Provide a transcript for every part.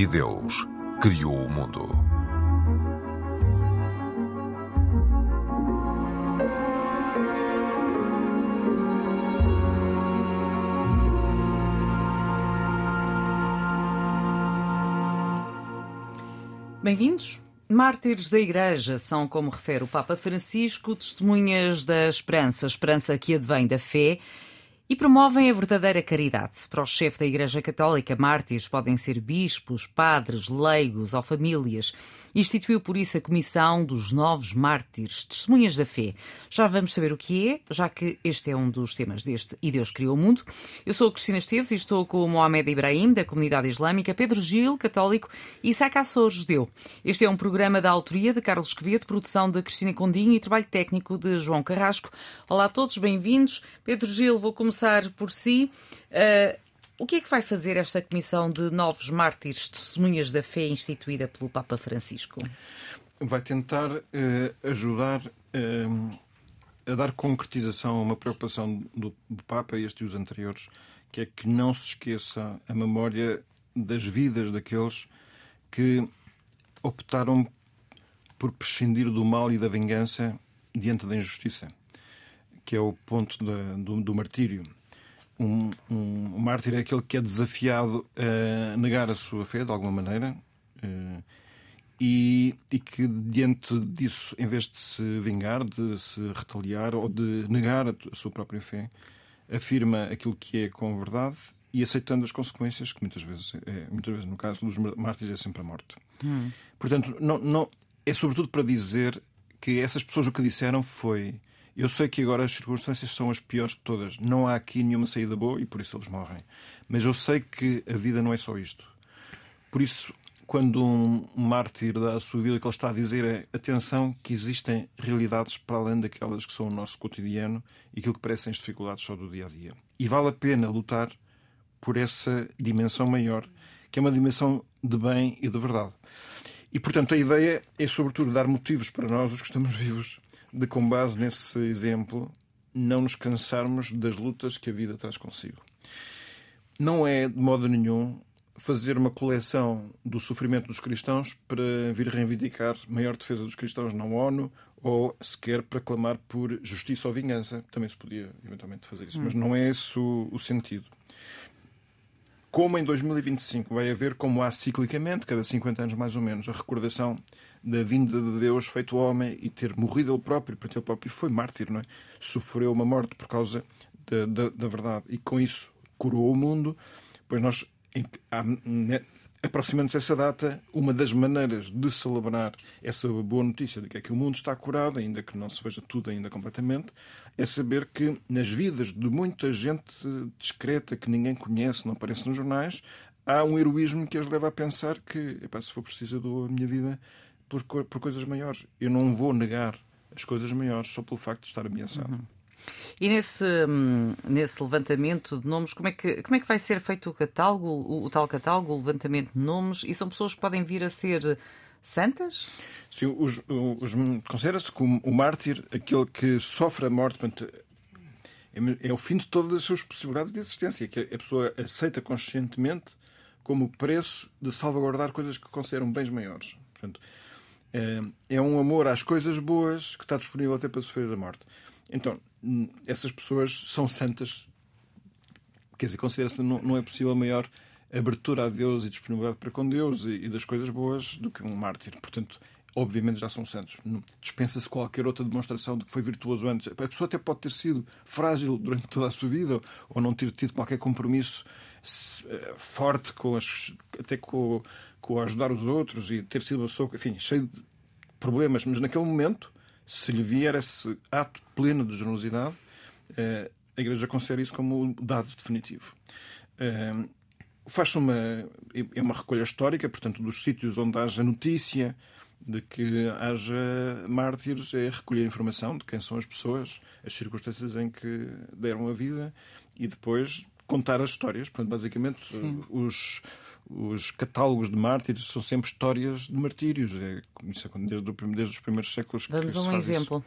E Deus criou o mundo. Bem-vindos. Mártires da Igreja são, como refere o Papa Francisco, testemunhas da esperança, esperança que advém da fé e promovem a verdadeira caridade. Para o chefe da Igreja Católica, mártires podem ser bispos, padres, leigos ou famílias. Instituiu por isso a Comissão dos Novos Mártires, Testemunhas da Fé. Já vamos saber o que é, já que este é um dos temas deste E Deus Criou o Mundo. Eu sou Cristina Esteves e estou com o Mohamed Ibrahim, da comunidade islâmica, Pedro Gil, católico, e Isaac Assor, judeu. Este é um programa da autoria de Carlos Quevedo, produção de Cristina Condinho e trabalho técnico de João Carrasco. Olá a todos, bem-vindos. Pedro Gil, vou começar começar por si. Uh, o que é que vai fazer esta comissão de novos mártires, testemunhas da fé instituída pelo Papa Francisco? Vai tentar uh, ajudar uh, a dar concretização a uma preocupação do, do Papa, este e os anteriores, que é que não se esqueça a memória das vidas daqueles que optaram por prescindir do mal e da vingança diante da injustiça que é o ponto do, do, martírio. Um, um, mártir é aquele que é desafiado a negar a sua fé, de alguma maneira, uh, e, e, que, diante disso, em vez de se vingar, de se retaliar ou de negar a, a sua própria fé, afirma aquilo que é com verdade e aceitando as consequências, que muitas vezes, é, muitas vezes no caso dos mártires, é sempre a morte. Hum. Portanto, não, não, é sobretudo para dizer que essas pessoas o que disseram foi eu sei que agora as circunstâncias são as piores de todas. Não há aqui nenhuma saída boa e por isso eles morrem. Mas eu sei que a vida não é só isto. Por isso, quando um mártir dá a sua vida, o que ele está a dizer é atenção que existem realidades para além daquelas que são o nosso cotidiano e aquilo que parecem as dificuldades só do dia a dia. E vale a pena lutar por essa dimensão maior, que é uma dimensão de bem e de verdade. E, portanto, a ideia é, sobretudo, dar motivos para nós, os que estamos vivos, de, com base nesse exemplo, não nos cansarmos das lutas que a vida traz consigo. Não é, de modo nenhum, fazer uma coleção do sofrimento dos cristãos para vir reivindicar maior defesa dos cristãos na ONU ou sequer para clamar por justiça ou vingança. Também se podia eventualmente fazer isso, hum. mas não é esse o, o sentido como em 2025 vai haver, como há ciclicamente, cada 50 anos mais ou menos, a recordação da vinda de Deus feito homem e ter morrido ele próprio, porque ele próprio foi mártir, não é? Sofreu uma morte por causa da, da, da verdade e com isso curou o mundo, pois nós aproximando-se essa data, uma das maneiras de celebrar essa boa notícia de que é que o mundo está curado, ainda que não se veja tudo ainda completamente, é saber que nas vidas de muita gente discreta que ninguém conhece, não aparece nos jornais, há um heroísmo que as leva a pensar que, epá, se for preciso, eu dou a minha vida por, por coisas maiores. Eu não vou negar as coisas maiores só pelo facto de estar ameaçado. Uhum. E nesse, hum, nesse levantamento de nomes, como é, que, como é que vai ser feito o catálogo, o, o tal catálogo, o levantamento de nomes? E são pessoas que podem vir a ser santas? Sim, considera-se como o mártir aquele que sofre a morte. Portanto, é, é o fim de todas as suas possibilidades de existência, que a pessoa aceita conscientemente como preço de salvaguardar coisas que consideram bens maiores. Portanto, é, é um amor às coisas boas que está disponível até para sofrer a morte. Então, essas pessoas são santas. Quer dizer, considera-se não, não é possível maior abertura a Deus e disponibilidade para com Deus e, e das coisas boas do que um mártir. Portanto, obviamente já são santos. Dispensa-se qualquer outra demonstração de que foi virtuoso antes. A pessoa até pode ter sido frágil durante toda a sua vida ou não ter tido qualquer compromisso eh, forte com as, até com, com ajudar os outros e ter sido uma pessoa, enfim, cheia de problemas, mas naquele momento se lhe vier esse ato pleno de generosidade, eh, a Igreja considera isso como o dado definitivo. Eh, faz-se uma, é uma recolha histórica, portanto, dos sítios onde haja notícia de que haja mártires, é recolher informação de quem são as pessoas, as circunstâncias em que deram a vida e depois contar as histórias. Portanto, basicamente, os, os catálogos de mártires são sempre histórias de martírios. É, isso desde, desde os primeiros séculos. Vamos a um exemplo.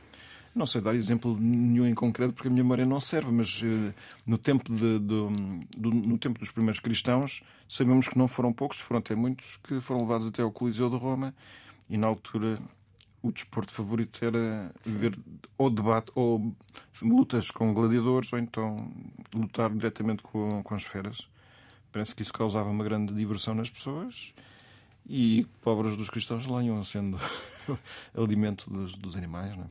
Não sei dar exemplo nenhum em concreto porque a minha memória não serve, mas uh, no, tempo de, de, do, no tempo dos primeiros cristãos sabemos que não foram poucos, foram até muitos que foram levados até ao Coliseu de Roma e na altura o desporto favorito era ver ou debate ou lutas com gladiadores ou então lutar diretamente com, com as feras. Parece que isso causava uma grande diversão nas pessoas e pobres dos cristãos lá iam sendo alimento dos, dos animais. Não é?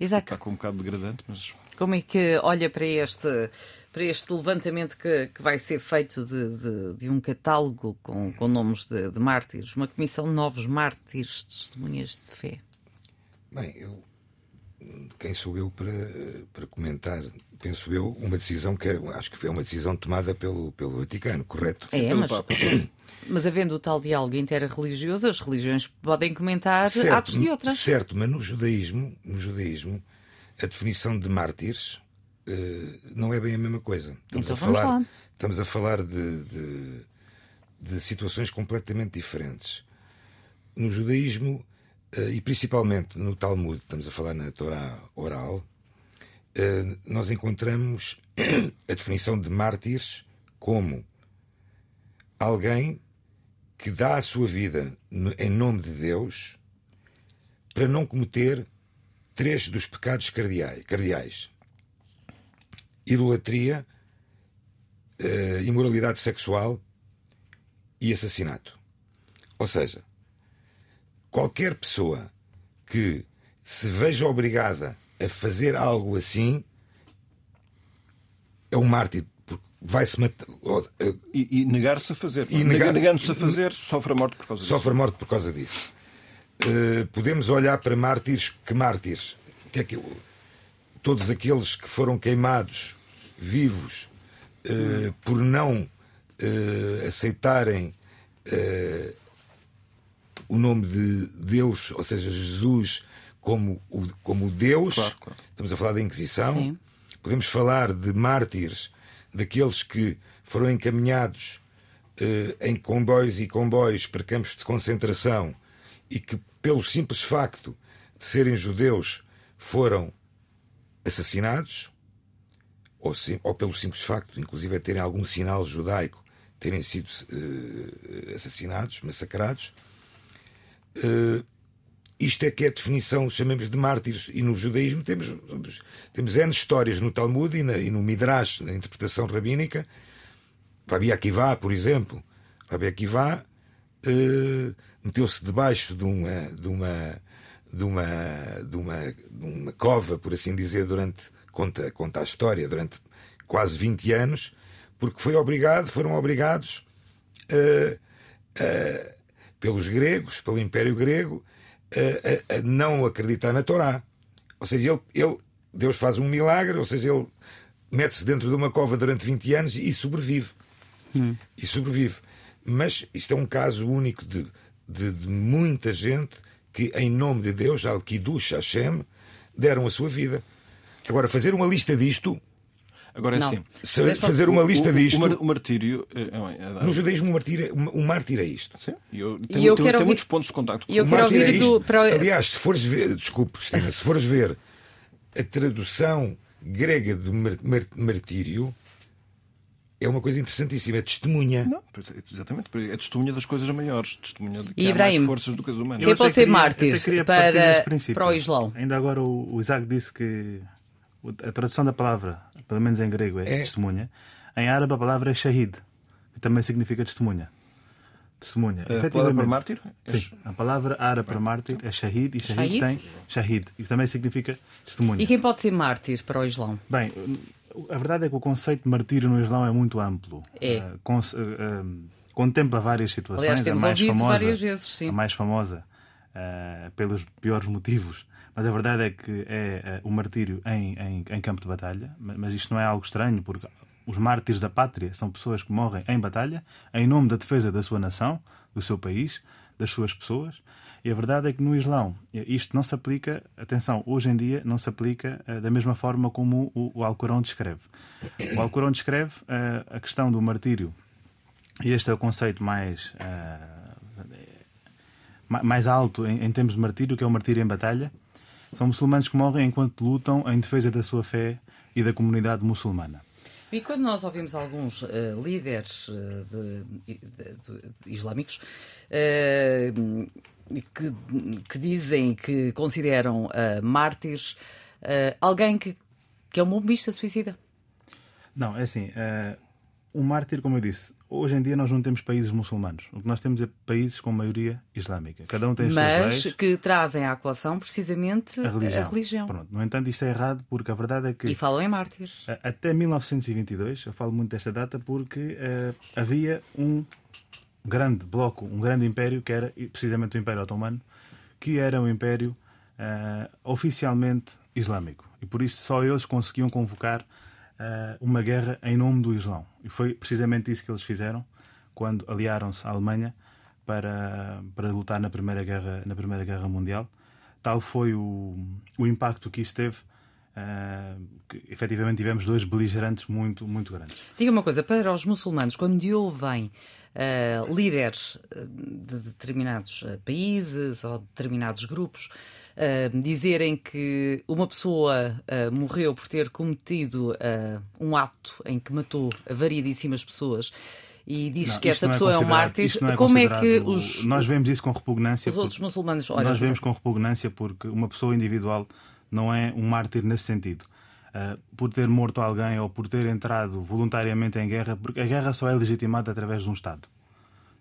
Exato. Está com um bocado degradante, mas. Como é que olha para este, para este levantamento que, que vai ser feito de, de, de um catálogo com, com nomes de, de, mártires, uma comissão de novos mártires, testemunhas de fé? Bem, eu. Quem sou eu para, para comentar? Penso eu, uma decisão que é, acho que é uma decisão tomada pelo, pelo Vaticano, correto? É, mas, mas havendo o tal diálogo interreligioso, as religiões podem comentar certo, atos de outras. Certo, mas no judaísmo, no judaísmo a definição de mártires uh, não é bem a mesma coisa. Estamos então a falar, lá. estamos a falar de, de, de, situações completamente diferentes. No judaísmo uh, e principalmente no Talmud, estamos a falar na Torá oral, uh, nós encontramos a definição de mártires como alguém que dá a sua vida em nome de Deus para não cometer três dos pecados cardeais: idolatria, uh, imoralidade sexual e assassinato. Ou seja, qualquer pessoa que se veja obrigada a fazer algo assim é um mártir vai-se matar. E, e negar-se a fazer. E negar... Negando-se a fazer, sofre a morte por causa disso. Sofre a morte por causa disso. Uh, podemos olhar para mártires. Que mártires? Que é que, todos aqueles que foram queimados vivos uh, por não uh, aceitarem o nome de Deus, ou seja, Jesus, como o, como Deus. Claro, claro. Estamos a falar da Inquisição. Sim. Podemos falar de mártires daqueles que foram encaminhados eh, em comboios e comboios para campos de concentração e que, pelo simples facto de serem judeus, foram assassinados, ou, sim, ou pelo simples facto, inclusive, de terem algum sinal judaico, terem sido eh, assassinados, massacrados. Eh, isto é que é a definição, chamemos de mártires. E no judaísmo temos, temos N histórias no Talmud e, na, e no Midrash, na interpretação rabínica. Rabi Akiva, por exemplo. Rabi Akiva uh, meteu-se debaixo de uma, de, uma, de, uma, de, uma, de uma cova, por assim dizer, durante, conta, conta a história, durante quase 20 anos, porque foi obrigado, foram obrigados uh, uh, pelos gregos, pelo Império Grego, a, a, a não acreditar na Torá. Ou seja, ele, ele, Deus faz um milagre, ou seja, ele mete-se dentro de uma cova durante 20 anos e sobrevive. Hum. E sobrevive. Mas isto é um caso único de, de, de muita gente que, em nome de Deus, Al-Kiddush Hashem, deram a sua vida. Agora, fazer uma lista disto Agora é assim. Fazer uma lista o, disto. O, martírio. É, é, é, no judaísmo, o martírio, o mártir é isto. Sim. Eu, tenho, e eu tenho, tenho muitos pontos de contacto com eu o quero é do, para... Aliás, se fores ver. Desculpe, Cristina, se fores ver a tradução grega do martírio. É uma coisa interessantíssima, é testemunha. Não, exatamente, é testemunha das coisas maiores, testemunha de que e há mais forças do que as humanas. Quem pode ser mártir para, para o Islão? Ainda agora o, o Isaac disse que a tradução da palavra, pelo menos em grego, é, é. testemunha. Em árabe a palavra é shahid, que também significa testemunha. Testemunha. A palavra para mártir? Sim, a palavra árabe para mártir é shahid e shahid, shahid? tem shahid, e também significa testemunha. E quem pode ser mártir para o Islão? Bem, a verdade é que o conceito de martírio no Islão é muito amplo. É. Uh, uh, uh, contempla várias situações. Aliás, temos a mais famosa, várias vezes, sim. A mais famosa, pelos piores motivos, mas a verdade é que é, é o martírio em, em, em, campo de batalha. Mas isto não é algo estranho, porque os mártires da pátria são pessoas que morrem em batalha, em nome da defesa da sua nação, do seu país, das suas pessoas. E a verdade é que no Islão isto não se aplica, atenção, hoje em dia não se aplica uh, da mesma forma como o, o Alcorão descreve. O Alcorão descreve uh, a questão do martírio, e este é o conceito mais, uh, mais alto em, em termos de martírio, que é o martírio em batalha São muçulmanos que morrem enquanto lutam em defesa da sua fé e da comunidade muçulmana. E quando nós ouvimos alguns uh, líderes uh, de, de, de, islâmicos uh, que, que, dizem que consideram mártires alguém que, que é um bombista suicida? Não, é assim. um mártir, como eu disse, hoje em dia nós não temos países muçulmanos. O que nós temos é países com maioria islâmica. Cada um tem as Mas suas leis. que trazem à colação precisamente a religião. A religião. Pronto. No entanto, isto é errado porque a verdade é que. E falam em mártires. Até 1922, eu falo muito desta data porque uh, havia um grande bloco, um grande império, que era precisamente o Império Otomano, que era um império uh, oficialmente islâmico. E por isso só eles conseguiam convocar uh, uma guerra em nome do Islão. E foi precisamente isso que eles fizeram quando aliaram-se à Alemanha para, para lutar na Primeira Guerra, na Primeira Guerra Mundial. Tal foi o, o impacto que isso teve. Uh, que efetivamente tivemos dois beligerantes muito, muito grandes. Diga uma coisa, para os muçulmanos, quando ouvem uh, líderes de determinados países ou determinados grupos uh, dizerem que uma pessoa uh, morreu por ter cometido uh, um ato em que matou variedíssimas pessoas e diz não, que essa é pessoa é, um mártir, é como é que os. Nós vemos isso com repugnância. Os outros muçulmanos olham. Nós vemos com repugnância porque uma pessoa individual não é um mártir nesse sentido. Uh, por ter morto alguém ou por ter entrado voluntariamente em guerra, porque a guerra só é legitimada através de um Estado.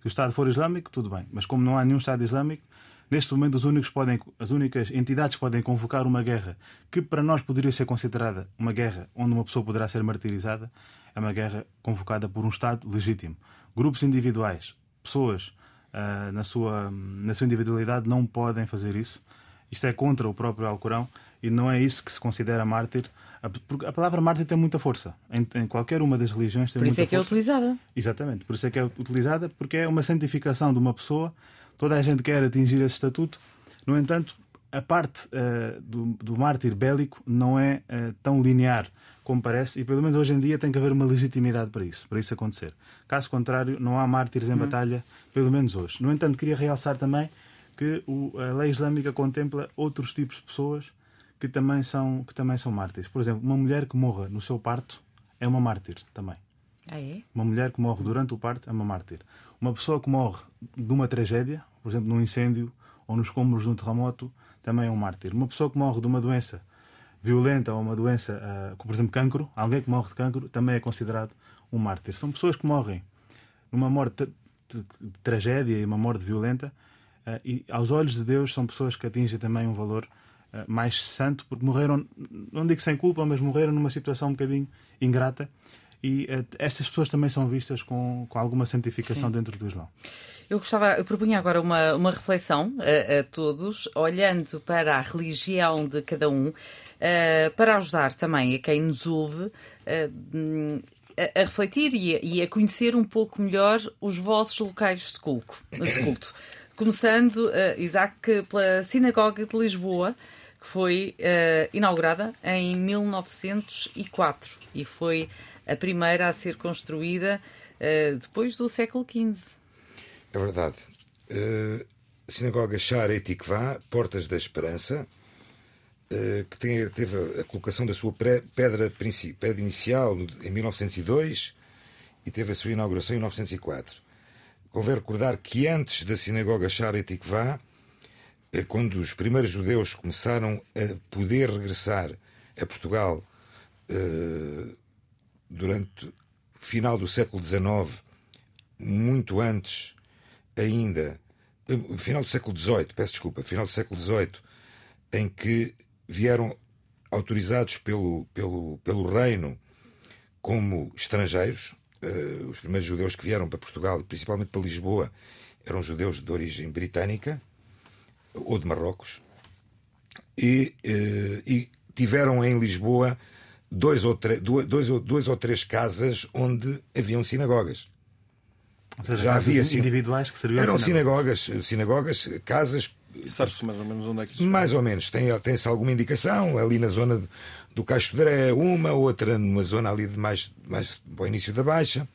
Se o Estado for islâmico, tudo bem, mas como não há nenhum Estado islâmico, Neste momento, os únicos podem, as únicas entidades que podem convocar uma guerra que para nós poderia ser considerada uma guerra onde uma pessoa poderá ser martirizada é uma guerra convocada por um Estado legítimo. Grupos individuais, pessoas uh, na, sua, na sua individualidade não podem fazer isso. Isto é contra o próprio Alcorão e não é isso que se considera mártir. Porque a palavra mártir tem muita força. Em, em qualquer uma das religiões tem Por isso muita é que força. é utilizada. Exatamente. Por isso é que é utilizada, porque é uma santificação de uma pessoa Toda a gente quer atingir esse estatuto. No entanto, a parte uh, do, do mártir bélico não é uh, tão linear como parece, e pelo menos hoje em dia tem que haver uma legitimidade para isso, para isso acontecer. Caso contrário, não há mártires em hum. batalha, pelo menos hoje. No entanto, queria realçar também que o, a lei islâmica contempla outros tipos de pessoas que também são que também são mártires. Por exemplo, uma mulher que morra no seu parto é uma mártir também. Ah, é? Uma mulher que morre durante o parto é uma mártir. Uma pessoa que morre de uma tragédia, por exemplo, num incêndio ou nos escombros de um terremoto, também é um mártir. Uma pessoa que morre de uma doença violenta ou uma doença, uh, como por exemplo cancro, alguém que morre de cancro, também é considerado um mártir. São pessoas que morrem numa morte de, tragédia e uma morte violenta, uh, e aos olhos de Deus são pessoas que atingem também um valor uh, mais santo, porque morreram, não digo sem culpa, mas morreram numa situação um bocadinho ingrata e uh, estas pessoas também são vistas com, com alguma santificação Sim. dentro do Islão. Eu gostava, eu propunha agora uma, uma reflexão a, a todos, olhando para a religião de cada um, uh, para ajudar também a quem nos ouve uh, a, a, refletir e a, e a, conhecer um pouco melhor os vossos locais de culto. De culto. Começando, Isaac, pela Sinagoga de Lisboa, que foi inaugurada em 1904 e foi a primeira a ser construída uh, depois do século XV. É verdade. Uh, Sinagoga Shara Tikvá, Portas da Esperança, uh, que tem, teve a colocação da sua pedra, pedra inicial em 1902 e teve a sua inauguração em 1904. Convém recordar que antes da Sinagoga Shara Tikvá, quando os primeiros judeus começaram a poder regressar a Portugal durante o final do século XIX, muito antes ainda, final do século XVIII, peço desculpa, final do século XVIII, em que vieram autorizados pelo, pelo, pelo reino como estrangeiros. Uh, os primeiros judeus que vieram para Portugal, principalmente para Lisboa, eram judeus de origem britânica ou de Marrocos. E, uh, e tiveram em Lisboa dois ou, duas, dois, dois ou três casas onde haviam sinagogas. Ou seja, já havia individuais que serviam Eram sinagogas, sinagogas, casas. Sabe-se mais ou menos onde é que isso Mais ou menos. Tem-se tem alguma indicação, ali na zona do Caixo de Dré, uma, outra numa zona ali de mais, mais ao início da Baixa.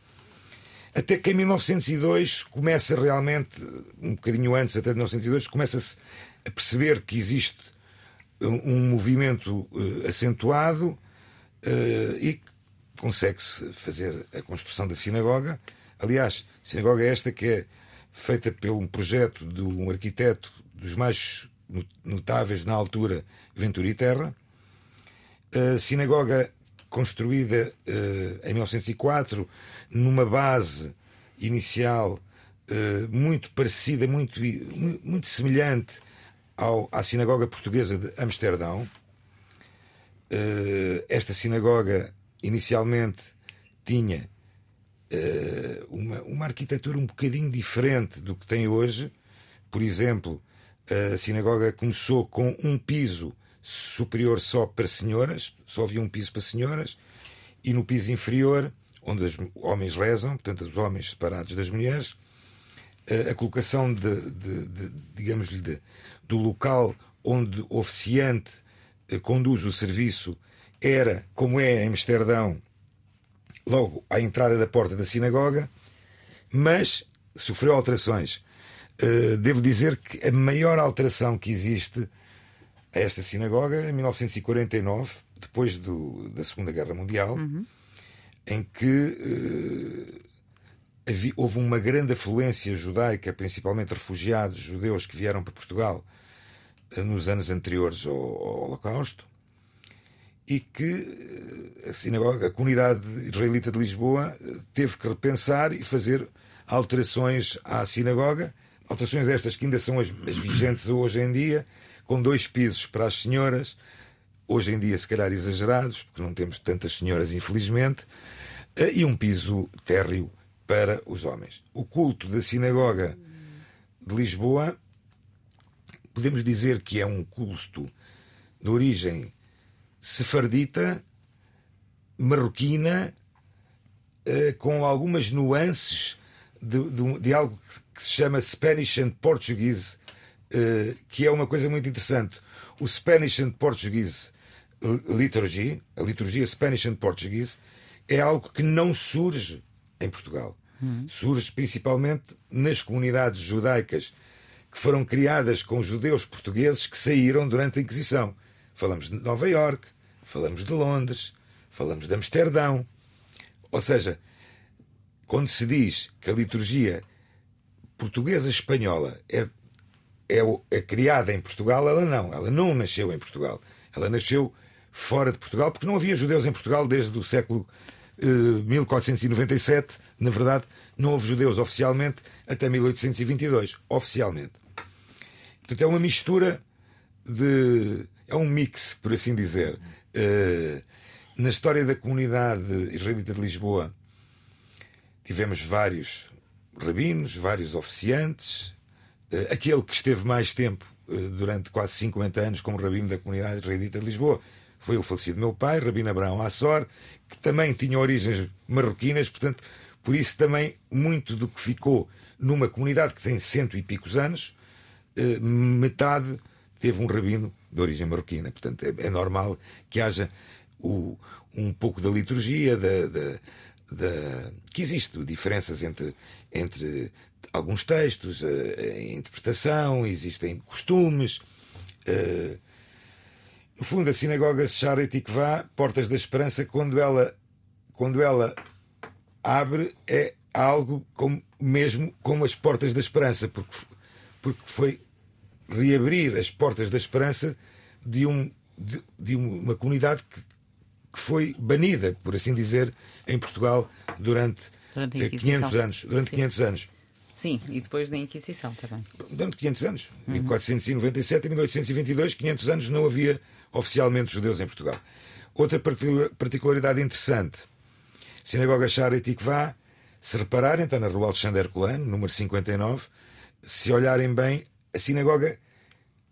Até que em 1902 começa realmente, um bocadinho antes, até de 1902, começa-se a perceber que existe um movimento acentuado e consegue-se fazer a construção da sinagoga. Aliás, sinagoga esta que é feita por um projeto de um arquiteto dos mais notáveis na altura, Ventura Terra. A sinagoga construída uh, em 1904 numa base inicial uh, muito parecida, muito, muito semelhante ao, à sinagoga portuguesa de Amsterdão. Uh, esta sinagoga inicialmente tinha uma, uma arquitetura um bocadinho diferente do que tem hoje. Por exemplo, a sinagoga começou com um piso superior só para senhoras, só havia um piso para senhoras, e no piso inferior, onde os homens rezam, portanto, os homens separados das mulheres, a colocação de, de, de digamos-lhe, do local onde o oficiante eh, conduz o serviço era, como é em Amsterdão, logo à entrada da porta da sinagoga, mas sofreu alterações. Uh, devo dizer que a maior alteração que existe a esta sinagoga em 1949, depois do, da Segunda Guerra Mundial, uhum. em que havia, houve uma grande afluência judaica, principalmente refugiados judeus que vieram para Portugal nos anos anteriores ao, ao Holocausto, e que a sinagoga, a comunidade israelita de Lisboa, teve que repensar e fazer alterações à sinagoga, alterações estas que ainda são as, as vigentes hoje em dia, com dois pisos para as senhoras, hoje em dia se calhar exagerados, porque não temos tantas senhoras, infelizmente, eh, e um piso térreo para os homens. O culto da sinagoga de Lisboa, podemos dizer que é um culto de origem sefardita, marroquina, eh, com algumas nuances de, de, de algo que se chama Spanish and Portuguese, eh, que é uma coisa muito interessante. O Spanish and Portuguese Liturgy, a liturgia Spanish and Portuguese, é algo que não surge em Portugal. Hum. Surge principalmente nas comunidades judaicas que foram criadas com judeus portugueses que saíram durante a Inquisição. Falamos de Nova York, falamos de Londres, falamos de Amsterdão. Ou seja, quando se diz que a liturgia portuguesa espanhola é, é, é, criada em Portugal, ela não. Ela não nasceu em Portugal. Ela nasceu fora de Portugal, porque não havia judeus em Portugal desde o século eh, 1497. Na verdade, não houve judeus oficialmente até 1822. Oficialmente. Portanto, é uma mistura de. É um mix, por assim dizer. Eh, na história da comunidade israelita de Lisboa, tivemos vários rabinos, vários oficiantes. Eh, aquele que esteve mais tempo, eh, durante quase 50 anos, como rabino da comunidade israelita de Lisboa, foi o falecido meu pai, Rabino Abraão Assor, que também tinha origens marroquinas, portanto, por isso também muito do que ficou numa comunidade que tem cento e picos anos, metade teve um rabino de origem marroquina. Portanto, é, é normal que haja o, um pouco da liturgia, da, da, da, que existe diferenças entre, entre alguns textos, a, a interpretação, existem costumes. Uh, no fundo, a sinagoga Sharet Tikvah, Portas da Esperança, quando ela, quando ela abre, é algo como, mesmo como as Portas da Esperança, porque, porque foi reabrir as portas da esperança de, um, de, de uma comunidade que, que, foi banida, por assim dizer, em Portugal durante, durante 500 eh, anos. Durante Sim. 500 anos. Sim, e depois da Inquisição também. Durante 500 anos. Uhum. 1497 e 1822, 500 anos, não havia oficialmente judeus em Portugal. Outra particularidade interessante. Sinagoga Shara Tikvá, se repararem, está na rua Alexandre Herculano, número 59. Se olharem bem, a sinagoga,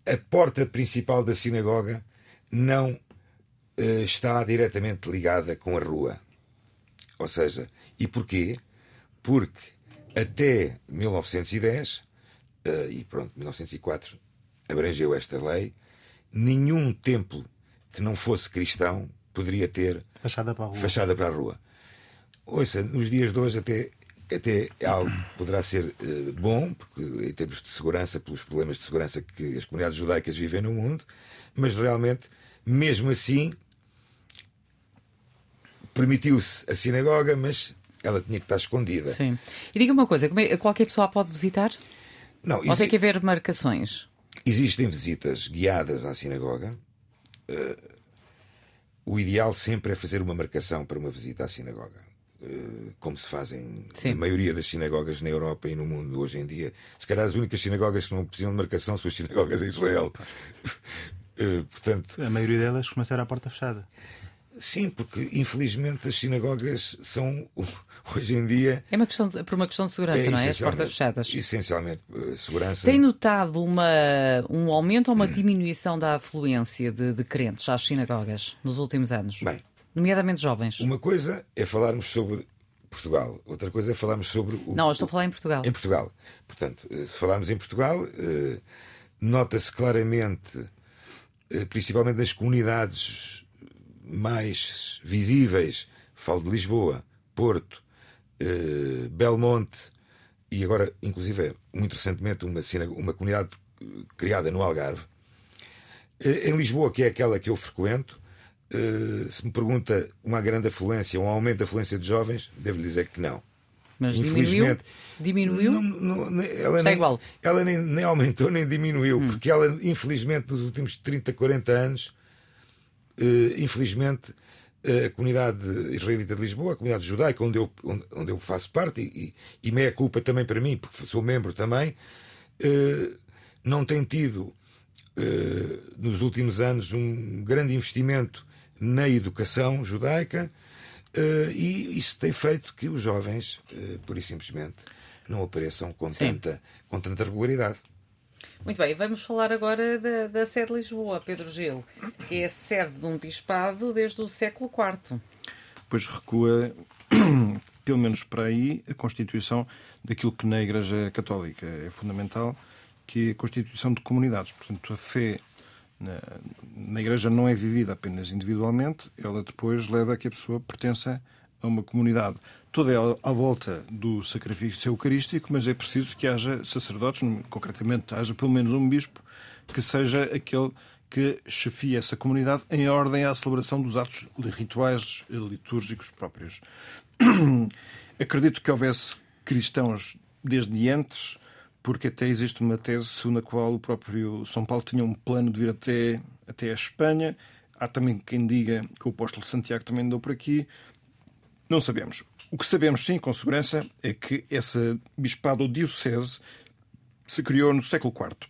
a porta principal da sinagoga não uh, está diretamente ligada com a rua. Ou seja, e porquê? Porque até 1910, uh, eh, e pronto, 1904 abrangeu esta lei, nenhum templo que não fosse cristão poderia ter fachada para a rua. Fachada para a rua. Ouça, nos dias de hoje até até é algo que poderá ser uh, bom, porque em termos de segurança, pelos problemas de segurança que as comunidades judaicas vivem no mundo, mas realmente, mesmo assim, permitiu-se a sinagoga, mas ela tinha que estar escondida. Sim. E diga uma coisa: é, qualquer pessoa pode visitar? Não, Ou tem que haver marcações? Existem visitas guiadas à sinagoga. Uh, o ideal sempre é fazer uma marcação para uma visita à sinagoga. Uh, como se fazem Sim. maioria das sinagogas na Europa e no mundo hoje em dia. Se calhar as únicas sinagogas que não precisam de marcação são as sinagogas em Israel. uh, portanto, a maioria delas começaram à porta fechada. Sim, porque infelizmente as sinagogas são hoje em dia. É uma questão de, por uma questão de segurança, é, não é? As portas fechadas. Essencialmente, uh, segurança. Tem notado uma, um aumento ou uma diminuição da afluência de, de crentes às sinagogas nos últimos anos? Bem. Nomeadamente jovens. Uma coisa é falarmos sobre Portugal, outra coisa é falarmos sobre o. Não, eu estou a falar em Portugal. Em Portugal. Portanto, uh, se falarmos em Portugal, uh, nota-se claramente, principalmente nas comunidades mais visíveis, falo de Lisboa, Porto, eh, Belmonte e agora, inclusive, muito recentemente, uma, uma comunidade criada no Algarve. Eh, em Lisboa, que é aquela que eu frequento, eh, se me pergunta uma grande afluência, um aumento da afluência de jovens, devo dizer que não. Mas diminuiu? Diminuiu? Não, não, ela Está nem, igual. Ela nem, nem aumentou nem diminuiu, hum. porque ela, infelizmente, nos últimos 30, 40 anos, eh, infelizmente, eh, a comunidade israelita de Lisboa, a comunidade judaica, onde eu, onde eu faço parte, e, e meia culpa também para mim, porque sou membro também, eh, não tem tido, nos últimos anos, um grande investimento na educação judaica, e isso tem feito que os jovens, por e simplesmente, não apareçam com, tanta, com tanta regularidade. Muito bem, vamos falar agora da, da sede de Lisboa, Pedro Gil, que é a sede de um bispado desde o século IV. Pois recua, pelo menos para aí, a constituição daquilo que na Igreja Católica é fundamental, que é a constituição de comunidades. Portanto, a fé na, na Igreja não é vivida apenas individualmente, ela depois leva a que a pessoa pertença a uma comunidade toda ela à volta do sacrifício eucarístico, mas é preciso que haja sacerdotes, concretamente haja pelo menos um bispo, que seja aquele que chefia essa comunidade em ordem à celebração dos atos rituais litúrgicos próprios. Acredito que houvesse cristãos desde antes, porque até existe uma tese segundo a qual o próprio São Paulo tinha um plano de vir até, até a Espanha. Há também quem diga que o apóstolo Santiago também andou por aqui. Não sabemos. O que sabemos, sim, com segurança, é que essa bispado diocese se criou no século IV.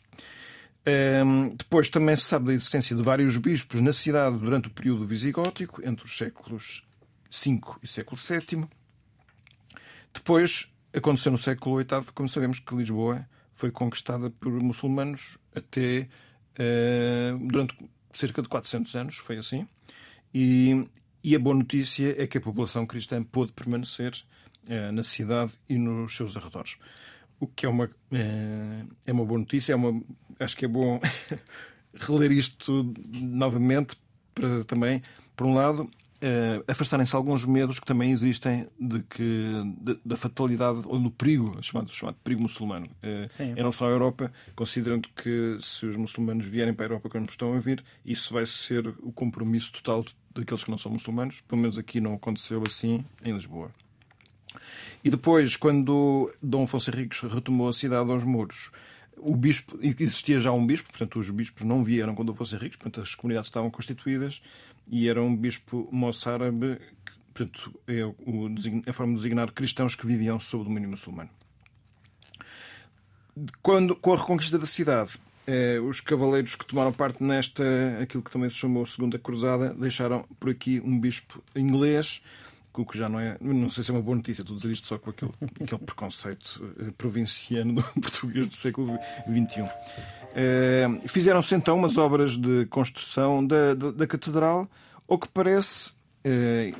Um, depois também se sabe da existência de vários bispos na cidade durante o período visigótico, entre os séculos V e século VII. Depois aconteceu no século VIII, como sabemos que Lisboa foi conquistada por muçulmanos até uh, durante cerca de 400 anos, foi assim. E e a boa notícia é que a população cristã pôde permanecer eh, na cidade e nos seus arredores. O que é uma, eh, é uma boa notícia. É uma, acho que é bom reler isto novamente para também, por um lado, Uh, afastarem-se alguns medos que também existem de que de, da fatalidade ou do perigo, chamado, chamado perigo muçulmano. Uh, em relação à Europa, considerando que se os muçulmanos vierem para a Europa quando estão a vir, isso vai ser o compromisso total daqueles que não são muçulmanos. Pelo menos aqui não aconteceu assim em Lisboa. E depois, quando Dom Afonso Henriques retomou a cidade aos muros, o bispo, existia já um bispo, portanto os bispos não vieram quando Afonso Henriques, portanto as comunidades estavam constituídas e era um bispo moçárabe, portanto, é o, a forma de designar cristãos que viviam sob o domínio muçulmano. Quando, com a reconquista da cidade, eh, os cavaleiros que tomaram parte nesta, aquilo que também se chamou Segunda Cruzada, deixaram por aqui um bispo inglês, o que já não é, não sei se é uma boa notícia, estou a dizer isto só com aquele, aquele preconceito eh, provinciano do português do século XXI. Eh, fizeram-se então umas obras de construção da, da, da catedral, o que parece eh,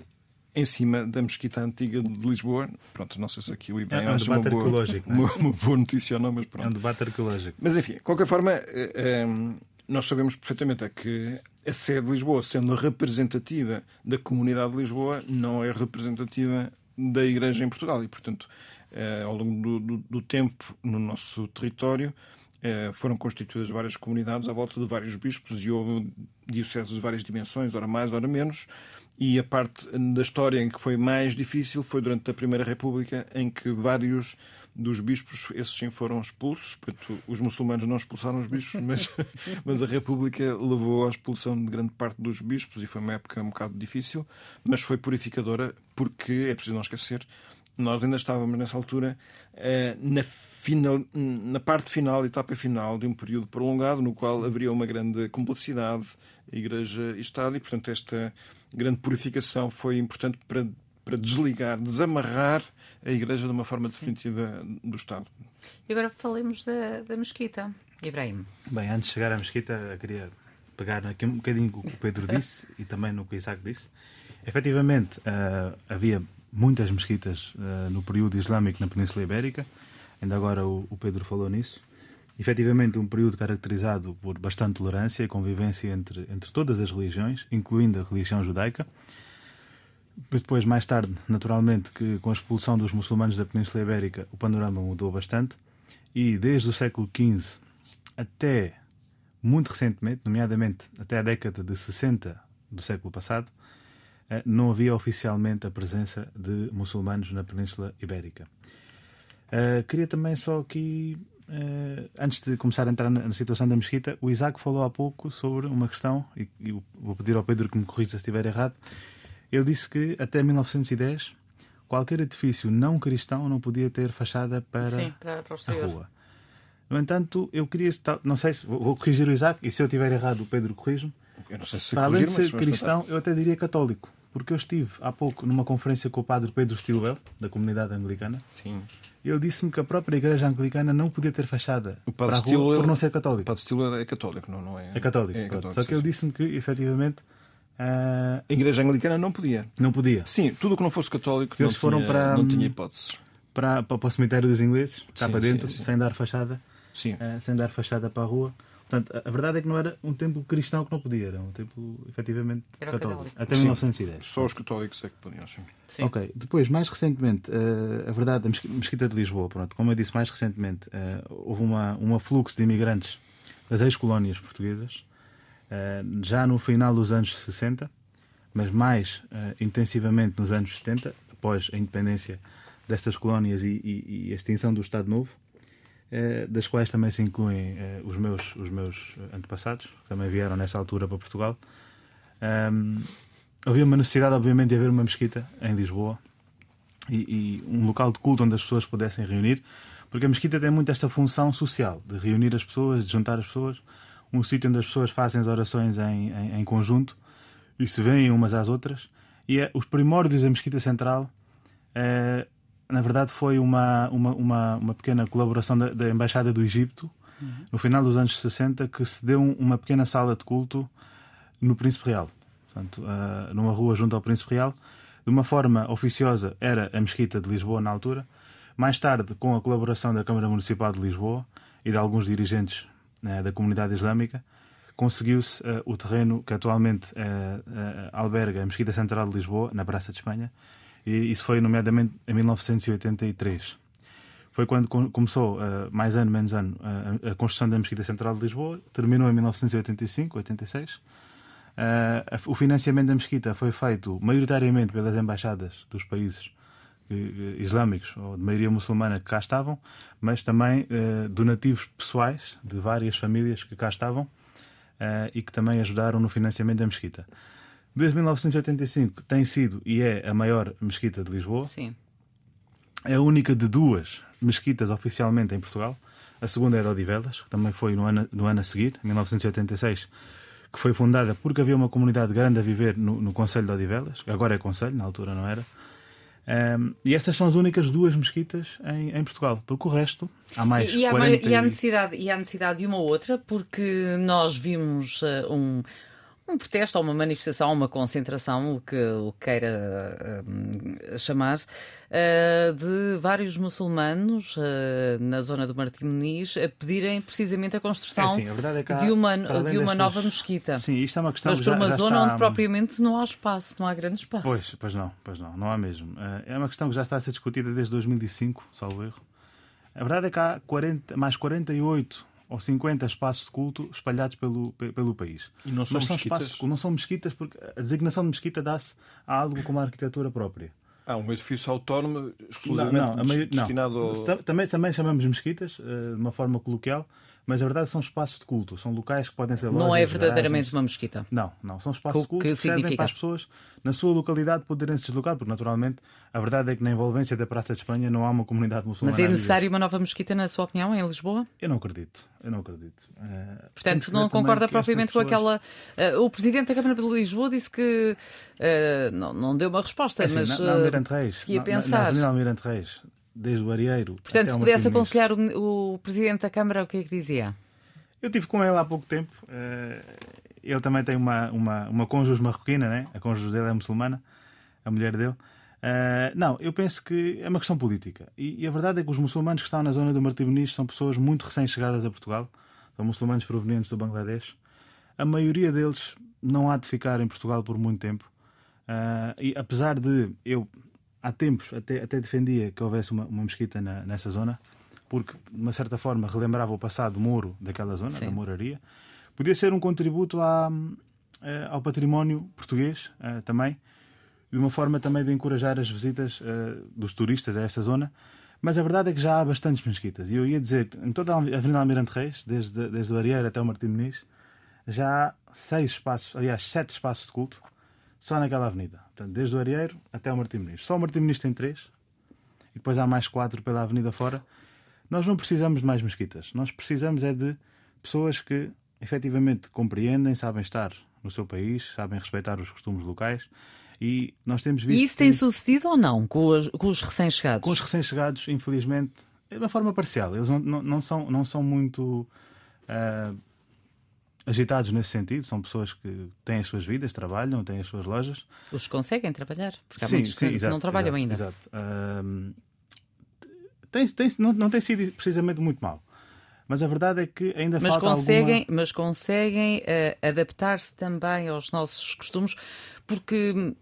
em cima da mesquita antiga de Lisboa. Pronto, não sei se aqui o IBEM é, é um debate uma boa, arqueológico, uma, uma, boa notícia ou não, mas pronto. É um debate arqueológico. Mas enfim, de qualquer forma, nós sabemos perfeitamente é que a sede de Lisboa, sendo representativa da comunidade de Lisboa, não é representativa da Igreja em Portugal e, portanto, eh, ao longo do, do, do tempo no nosso território, eh, foram constituídas várias comunidades à volta de vários bispos e houve dioceses de várias dimensões, ora mais, ora menos. E a parte da história em que foi mais difícil foi durante a Primeira República, em que vários dos bispos, esses sim foram expulsos. Portanto, os muçulmanos não expulsaram os bispos, mas, mas a República levou à expulsão de grande parte dos bispos e foi uma época um bocado difícil, mas foi purificadora porque, é preciso não esquecer, nós ainda estávamos nessa altura eh, na, final, na parte final, etapa final de um período prolongado no qual haveria uma grande complexidade Igreja e Estado e, portanto, esta grande purificação foi importante para, para desligar, desamarrar a Igreja de uma forma definitiva do Estado. E agora falemos da, da mesquita. Ibrahim. Bem, antes de chegar à mesquita, queria pegar aqui um bocadinho o que o Pedro disse e também no que o Isaac disse. Efetivamente, uh, havia muitas mesquitas uh, no período islâmico na Península Ibérica, ainda agora o, o, Pedro falou nisso. Efetivamente, um período caracterizado por bastante tolerância e convivência entre, entre todas as religiões, incluindo a religião judaica. Depois, mais tarde, naturalmente, que com a expulsão dos muçulmanos da Península Ibérica, o panorama mudou bastante. E desde o século XV até muito recentemente, nomeadamente até a década de 60 do século passado, eh, não havia oficialmente a presença de muçulmanos na Península Ibérica. Uh, queria também só aqui, uh, antes de começar a entrar na, situação da mesquita, o Isaac falou há pouco sobre uma questão, e vou pedir ao Pedro que me corrija se estiver errado. Ele disse que até 1910 qualquer edifício não cristão não podia ter fachada para, Sim, para, para a rua. No entanto, eu queria, não sei se vou corrigir o Isaac, e se eu estiver errado, o Pedro corrige-me. Eu não sei se Para além de ser cristão, eu até diria católico porque eu estive há pouco numa conferência com o padre Pedro Stilwell, da comunidade anglicana. Sim. Ele disse-me que a própria igreja anglicana não podia ter fachada o para a rua Stilwell, por não ser católico. O padre Stilwell é católico, não, não é? É católico. É católico Só que ele disse-me que, efetivamente, uh... a igreja anglicana não podia. Não podia. Sim, tudo que não fosse católico Eles não, foram tinha, para, não tinha hipóteses. Para, para, para o cemitério dos ingleses, cá sim, para dentro, sim, sim. sem dar fachada. Sim. Uh, sem dar fachada para a rua. Portanto, a verdade é que não era um templo cristão que não podia, era um templo efetivamente era católico. católico. Até sim, 1910. Só os católicos é que podiam, sim. sim. Ok, depois, mais recentemente, uh, a verdade, a Mesquita de Lisboa, pronto, como eu disse, mais recentemente, uh, houve uma, um afluxo de imigrantes das ex-colónias portuguesas, já no final dos anos 60, mas mais intensivamente nos anos 70, após a independência destas colónias e, e, e a extinção do Estado Novo. Eh, das quais também se incluem eh, os, meus, os meus antepassados, que também vieram nessa altura para Portugal. Um, havia uma necessidade, obviamente, de haver uma mesquita em Lisboa e, e, um local de culto onde as pessoas pudessem reunir, porque a mesquita tem muito esta função social, de reunir as pessoas, de juntar as pessoas, um sítio onde as pessoas fazem as orações em, em, em conjunto e se veem umas às outras. E é, os primórdios da Mesquita Central é, na verdade, foi uma, uma, uma, uma pequena colaboração da, da, Embaixada do Egito, uhum. no final dos anos 60, que se deu uma pequena sala de culto no Príncipe Real. Portanto, uh, numa rua junto ao Príncipe Real. De uma forma oficiosa, era a Mesquita de Lisboa na altura. Mais tarde, com a colaboração da Câmara Municipal de Lisboa e de alguns dirigentes né, da comunidade islâmica, conseguiu-se uh, o terreno que atualmente uh, alberga a Mesquita Central de Lisboa, na Praça de Espanha, e isso foi, nomeadamente, em 1983. Foi quando começou, mais ano, menos ano, a construção da Mesquita Central de Lisboa. Terminou em 1985, 86. Uh, o financiamento da mesquita foi feito maioritariamente pelas embaixadas dos países islâmicos ou de maioria muçulmana que cá estavam, mas também uh, donativos pessoais de várias famílias que cá estavam uh, e que também ajudaram no financiamento da mesquita. Desde 1985 tem sido e é a maior mesquita de Lisboa. Sim. É a única de duas mesquitas oficialmente em Portugal. A segunda era Odivelas, que também foi no ano, no ano a seguir, 1986, que foi fundada porque havia uma comunidade grande a viver no, no Conselho de Odivelas, que agora é Conselho, na altura não era. Um, e essas são as únicas duas mesquitas em, em Portugal, porque o resto há mais. E, e, há, 40... e, há necessidade, e há necessidade de uma outra, porque nós vimos uh, um um protesto ou uma manifestação, uma concentração, o que o queira uh, chamar, uh, de vários muçulmanos uh, na zona do Martim Muniz a pedirem precisamente a construção é, sim, a é de uma, de uma nova mesquita. Sim, isto é uma questão Mas para uma já, zona já onde propriamente não há espaço, não há grande espaço. Pois, pois não, pois não, não há mesmo. é uma questão que já está a ser discutida desde 2005, salvo erro. A verdade é que há 40, mais 48 ou 50 espaços de culto espalhados pelo, pelo país. E não são Mas mesquitas? Espaços, não são mesquitas porque a designação de mesquita dá-se a algo como a arquitetura própria. Há um edifício autónomo Não, exclusivamente não, não. destinado ao... Também, também chamamos mesquitas, eh, de uma forma coloquial, mas a verdade são espaços de culto, são locais que podem ser lojas, não é verdadeiramente garagens. uma mesquita. Não, não. São espaços de culto que que servem significa? para as pessoas na sua localidade poderem se deslocar, porque naturalmente a verdade é que na envolvência da Praça de Espanha não há uma comunidade muçulmana. Mas é necessário uma nova mesquita, na sua opinião, em Lisboa? Eu não acredito. Eu não acredito. Eh, Portanto, não também concorda propriamente com pessoas- aquela. eh, o presidente da Câmara de Lisboa disse que. eh, não, não deu uma resposta, É assim, mas. na, na Almirante Reis, se ia na- pensar. Na, na Almirante Reis, desde o Arieiro. Portanto, se pudesse aconselhar o, o presidente da Câmara, o que é que dizia? Eu estive com ele há pouco tempo. eh, Ele também tem uma, uma, uma cônjuge marroquina, né? a cônjuge dele é muçulmana, a mulher dele. Eh, não, eu penso que é uma questão política. E, e a verdade é que os muçulmanos que estão na zona do Martim Muniz são pessoas muito recém-chegadas a Portugal. São muçulmanos provenientes do Bangladesh. A maioria deles não há de ficar em Portugal por muito tempo. Eh, e apesar de eu, há tempos, até, até defendia que houvesse uma, uma mesquita na- nessa zona, porque de uma certa forma relembrava o passado mouro daquela zona, Sim. da moraria, podia ser um contributo à, eh, ao património português eh, também, de uma forma também de encorajar as visitas eh, dos turistas a essa zona. Mas a verdade é que já há bastantes mesquitas. E eu ia dizer, em toda a Avenida Almirante Reis, desde, desde o Arieiro até o Martim Muniz, já há seis espaços, aliás, sete espaços de culto só naquela avenida. Portanto, desde o Arieiro até o Martim Muniz. Só o Martim Muniz tem três, e depois há mais quatro pela avenida fora. Nós não precisamos de mais mesquitas. Nós precisamos é de pessoas que efetivamente compreendem, sabem estar no seu país, sabem respeitar os costumes locais. E nós temos visto. E isso tem que- sucedido ou não com os, os recém-chegados? com os recém-chegados, infelizmente, é de uma forma parcial. Eles não, não, não são, não são muito ah, agitados nesse sentido. São pessoas que têm as suas vidas, trabalham, têm as suas lojas. Os que conseguem trabalhar? Porque há muitos que exato, não trabalham exato, ainda. Exato. Tem, tem, não, não tem sido precisamente muito mal. Mas a verdade é que ainda Mas falta conseguem, alguma... mas conseguem eh, adaptar-se também aos nossos costumes, porque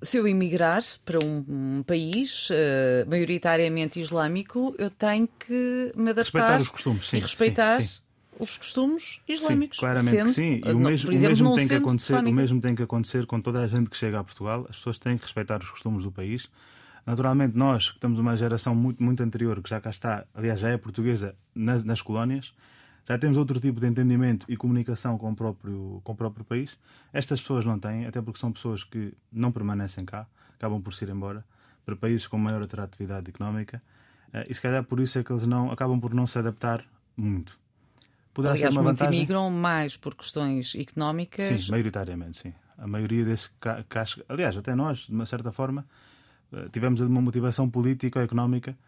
se eu emigrar para um, um país eh, maioritariamente islâmico, eu tenho que me adaptar Respeitar os costumes, sim, e respeitar sim, sim. Os costumes Sim, islâmicos. claramente sendo, que sim. E eh, o não- mesmo, por o exemplo, mesmo tem que acontecer, o mesmo tem que acontecer com toda a gente que chega a Portugal. As pessoas têm que respeitar os costumes do país. Naturalmente, nós, que estamos uma geração muito, muito anterior, que já cá está, aliás, já é portuguesa nas, nas colónias, já temos outro tipo de entendimento e comunicação com o, próprio, com o próprio país. Estas pessoas não têm, até porque são pessoas que não permanecem cá, acabam por se ir embora para países com maior atratividade económica. Eh, E se calhar por isso é que eles não, acabam por não se adaptar muito. Poderá Aliás, ser uma muitos vantagem. imigram mais por questões económicas. Sim, maioritariamente, sim. A maioria desses ca- cas- aliás, até nós, de uma certa forma, eh, tivemos uma motivação política ou económica,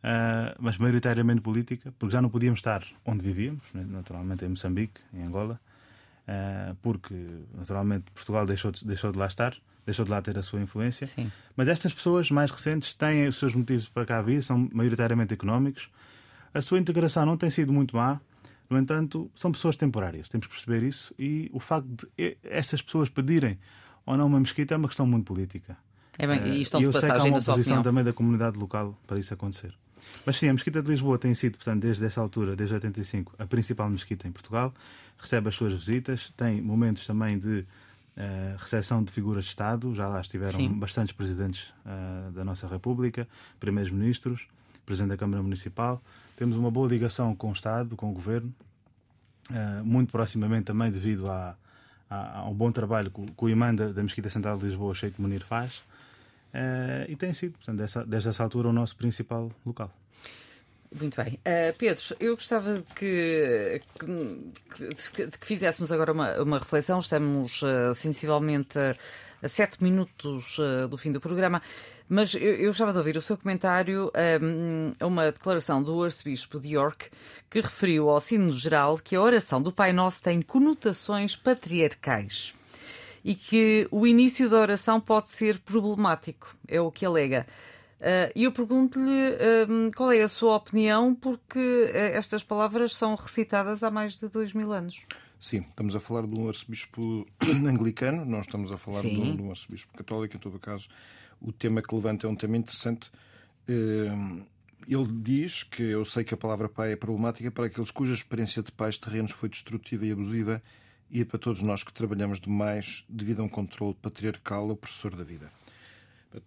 eh, mas maioritariamente política, porque já não podíamos estar onde vivíamos, né, naturalmente em Moçambique, em Angola, eh, porque naturalmente Portugal deixou de, deixou de lá estar, deixou de lá ter a sua influência. Sim. Mas estas pessoas mais recentes têm os seus motivos para cá vir, são maioritariamente económicos. A sua integração não tem sido muito má, no entanto, são pessoas temporárias, temos que perceber isso. E o facto de essas pessoas pedirem ou não uma mesquita é uma questão muito política. É bem, e estão Eh, de eu sei que há passagem uma oposição opinião. também da comunidade local para isso acontecer. Mas sim, a Mesquita de Lisboa tem sido, portanto, desde essa altura, desde 85, a principal mesquita em Portugal. Recebe as suas visitas, tem momentos também de eh, recepção de figuras de Estado. Já lá estiveram Sim. bastantes presidentes eh, da nossa República, primeiros ministros, presidente da Câmara Municipal. Temos uma boa ligação com o Estado, com o Governo, eh, muito proximamente também devido à, à- ao bom trabalho que, o- imã da, Mesquita Central de Lisboa, Sheikh Munir, faz. Eh, e tem sido, portanto, desde essa altura, o nosso principal local. Muito bem. Uh, Pedro, eu gostava que, que, de que fizéssemos agora uma, uma reflexão. Estamos uh, sensivelmente a, a sete minutos uh, do fim do programa, mas eu, eu gostava de ouvir o seu comentário um, a uma declaração do arcebispo de York que referiu ao sino geral que a oração do Pai Nosso tem conotações patriarcais. e que o início da oração pode ser problemático, é o que alega. Uh, e eu pergunto-lhe um, qual é a sua opinião, porque uh, estas palavras são recitadas há mais de dois mil anos. Sim, estamos a falar de um arcebispo anglicano, não estamos a falar de um, de um, arcebispo católico, em todo o caso. O tema que levanta é um tema interessante. Uh, ele diz que eu sei que a palavra pai é problemática para aqueles cuja experiência de pais terrenos foi destrutiva e abusiva e é para todos nós que trabalhamos demais devido a um controle patriarcal opressor da vida.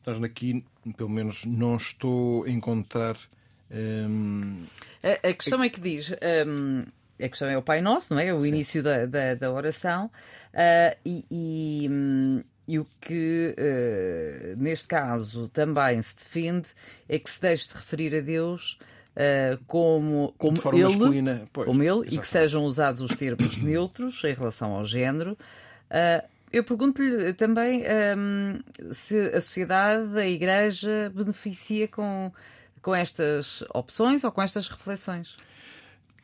Nós aqui, pelo menos, não estou a encontrar. Hum... A, a, questão é que diz. Hum, a questão é o Pai Nosso, não é? O Sim. início da, da, da oração. Uh, e, e, hum, e, o que, uh, neste caso, também se defende é que se deixe de referir a Deus. Uh, como, como ele, pois, como ele e que sejam usados os termos neutros em relação ao género. Uh, eu pergunto-lhe também um, se a sociedade, a Igreja, beneficia com, com estas opções ou com estas reflexões.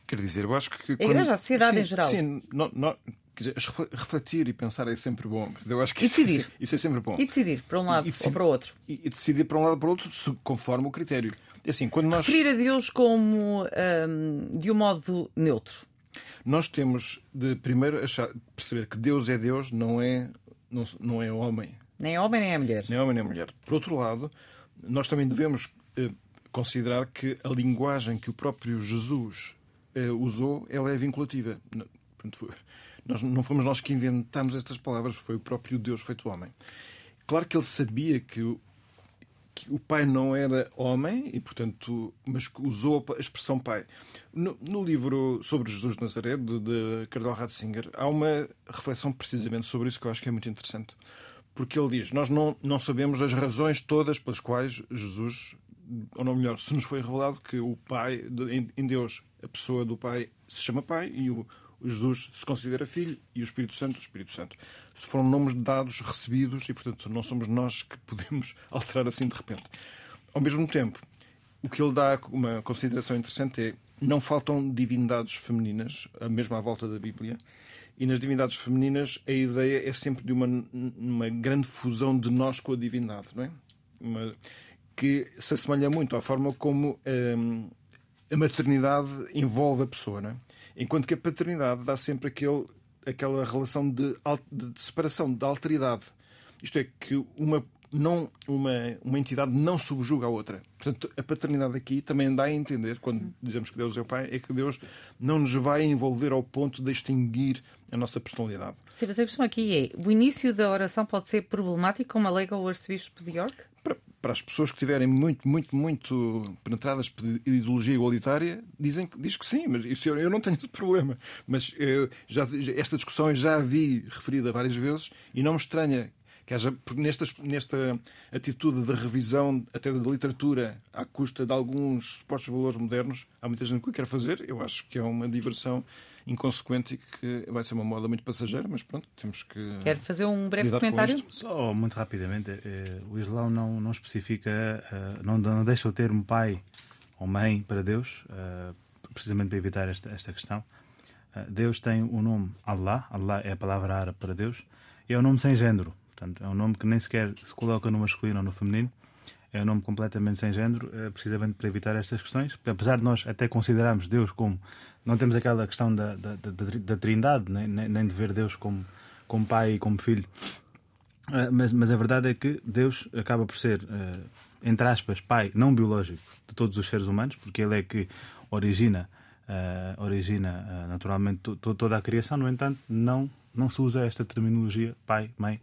Quer dizer, eu acho que. A Igreja, a sociedade sim, em geral. Sim, não, não, dizer, refletir e pensar é sempre bom. Eu acho que e decidir. Isso, isso é sempre bom. E decidir para um lado decidir, ou para o outro. E, e, decidir para um lado ou para o outro conforme o critério. Assim, quando nós... Referir a Deus como um, de um modo neutro. Nós temos de primeiro achar, perceber que Deus é Deus, não é, não, não é homem. Nem homem nem é mulher. Nem homem nem mulher. Por outro lado, nós também devemos eh, considerar que a linguagem que o próprio Jesus eh, usou, ela é vinculativa. Portanto, nós, não fomos nós que inventámos estas palavras, foi o próprio Deus feito homem. Claro que ele sabia que que o pai não era homem e, portanto, mas usou a expressão pai. No, no livro sobre Jesus de Nazaré, de, de Cardel Ratzinger, há uma reflexão precisamente sobre isso que eu acho que é muito interessante. Porque ele diz: Nós não, não sabemos as razões todas pelas quais Jesus, ou não melhor, se nos foi revelado que o Pai, em Deus, a pessoa do Pai se chama Pai e o, Jesus se considera filho e o Espírito Santo, o Espírito Santo. Foram nomes dados, recebidos e, portanto, não somos nós que podemos alterar assim de repente. Ao mesmo tempo, o que ele dá uma consideração interessante é não faltam divindades femininas, mesmo à volta da Bíblia, e nas divindades femininas a ideia é sempre de uma, uma grande fusão de nós com a divindade, não é? Uma, que se assemelha muito à forma como hum, a maternidade envolve a pessoa, não é? Enquanto que a paternidade dá sempre aquele, aquela relação de, de, separação, de alteridade. Isto é, que uma, não, uma, uma entidade não subjuga a outra. Portanto, a paternidade aqui também dá a entender, quando dizemos que Deus é o Pai, é que Deus não nos vai envolver ao ponto de extinguir a nossa personalidade. Sim, mas a questão aqui é: o início da oração pode ser problemático, como alega o arcebispo de York? Para, as pessoas que estiverem muito, muito, muito penetradas por ideologia igualitária, dizem que diz que sim, mas isso eu, eu não tenho esse problema. Mas eu, já, esta discussão eu já a vi referida várias vezes e não me estranha que haja, nesta, nesta atitude de revisão até da literatura à custa de alguns supostos valores modernos, há muita gente que o quer fazer. Eu acho que é uma diversão inconsequente e que vai ser uma moda muito passageira, mas pronto, temos que. Quer fazer um breve comentário? Só muito rapidamente. Eh, o Islão não, não especifica, eh, não, não deixa o termo pai ou mãe para Deus, eh, precisamente para evitar esta, esta questão. Deus tem o nome Allah, Allah é a palavra árabe para Deus, e é um nome sem género, portanto, é um nome que nem sequer se coloca no masculino ou no feminino, é um nome completamente sem género, precisamente para evitar estas questões. Apesar de nós até considerarmos Deus como não temos aquela questão da, da, da, da trindade, nem, nem de ver Deus como, como pai e como filho. Uh, mas, mas a verdade é que Deus acaba por ser, uh, entre aspas, pai não biológico de todos os seres humanos, porque Ele é que origina, uh, origina naturalmente toda a criação. No entanto, não, não se usa esta terminologia pai, mãe,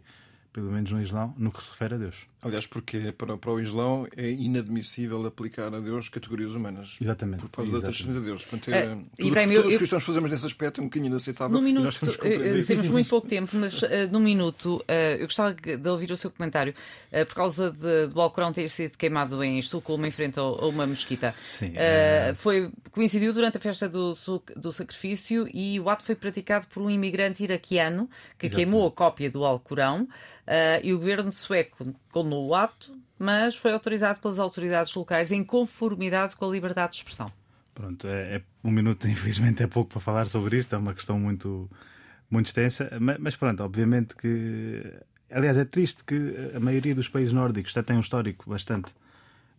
pelo menos no Islão, no que se refere a Deus. Aliás, porque para, para o Islão é inadmissível aplicar a Deus categorias humanas. Exatamente. Por causa Exatamente. da transcendência de Deus. Portanto, é, uh, tudo Ibrahim, que todos os cristãos fazemos nesse aspecto é um bocadinho inaceitável. Num minuto, temos, uh, temos muito pouco tempo, mas uh, num minuto eu gostava de ouvir o seu comentário. por causa de, do Alcorão ter sido queimado em Estocolmo em frente a, a uma mesquita. Sim, foi, coincidiu durante a festa do, do sacrifício e o ato foi praticado por um imigrante iraquiano que Exatamente. queimou a cópia do Alcorão. Uh, e o governo sueco condenou o ato, mas foi autorizado pelas autoridades locais em conformidade com a liberdade de expressão. Pronto, é, é, um minuto, infelizmente, é pouco para falar sobre isto, é uma questão muito, muito extensa, mas pronto, obviamente que. Aliás, é triste que a maioria dos países nórdicos já tem um histórico bastante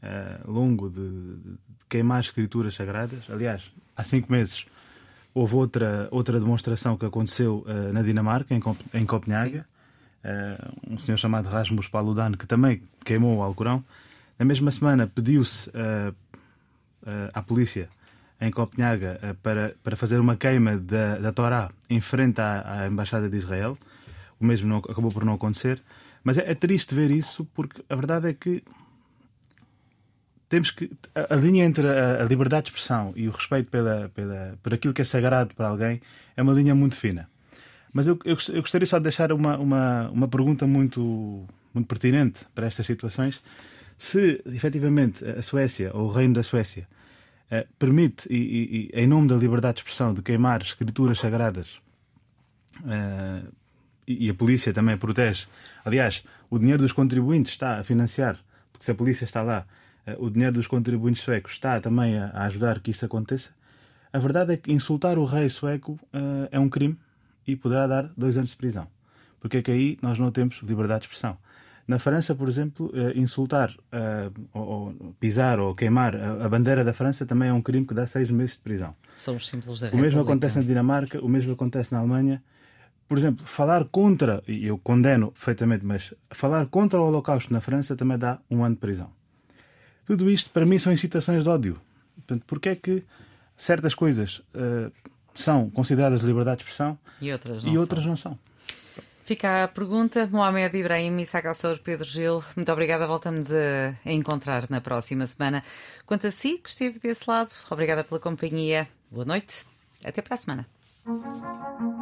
uh, longo de, de, queimar escrituras sagradas. Aliás, há cinco meses houve outra, outra demonstração que aconteceu uh, na Dinamarca, em, em Copenhague. Uh, um senhor chamado Rasmus Paludan, que também queimou o Alcorão. Na mesma semana pediu-se à polícia em Copenhague para, para fazer uma queima da, da Torá em frente à, à Embaixada de Israel. O mesmo não, acabou por não acontecer. Mas é, é triste ver isso porque a verdade é que temos que a, a linha entre a, a, liberdade de expressão e o respeito pela, pela, por aquilo que é sagrado para alguém é uma linha muito fina. Mas eu, eu, eu gostaria só de deixar uma, uma, uma pergunta muito, muito pertinente para estas situações. Se efetivamente a Suécia, ou o reino da Suécia, eh, permite, e, e, em nome da liberdade de expressão, de queimar escrituras sagradas, eh, e, e a polícia também protege. Aliás, o dinheiro dos contribuintes está a financiar, porque se a polícia está lá eh, o dinheiro dos contribuintes suecos está também a, ajudar que isso aconteça, a verdade é que insultar o rei sueco uh, é um crime e poderá dar dois anos de prisão. Porque é que aí nós não temos liberdade de expressão. Na França, por exemplo, uh, insultar, uh, ou, pisar ou queimar a, a, bandeira da França também é um crime que dá seis meses de prisão. São os símbolos da O mesmo acontece na Dinamarca, o mesmo acontece na Alemanha. Por exemplo, falar contra, e eu condeno perfeitamente, mas falar contra o Holocausto na França também dá um ano de prisão. Tudo isto, para mim, são incitações de ódio. Portanto, porque é que certas coisas uh, são consideradas liberdade de expressão e outras não, e outras são. não são? Fica a pergunta. Mohamed Ibrahim e Sagassor Pedro Gil, muito obrigada. Voltamos a, a, encontrar na próxima semana. Quanto a si, que esteve desse lado, obrigada pela companhia. Boa noite. Até para a semana.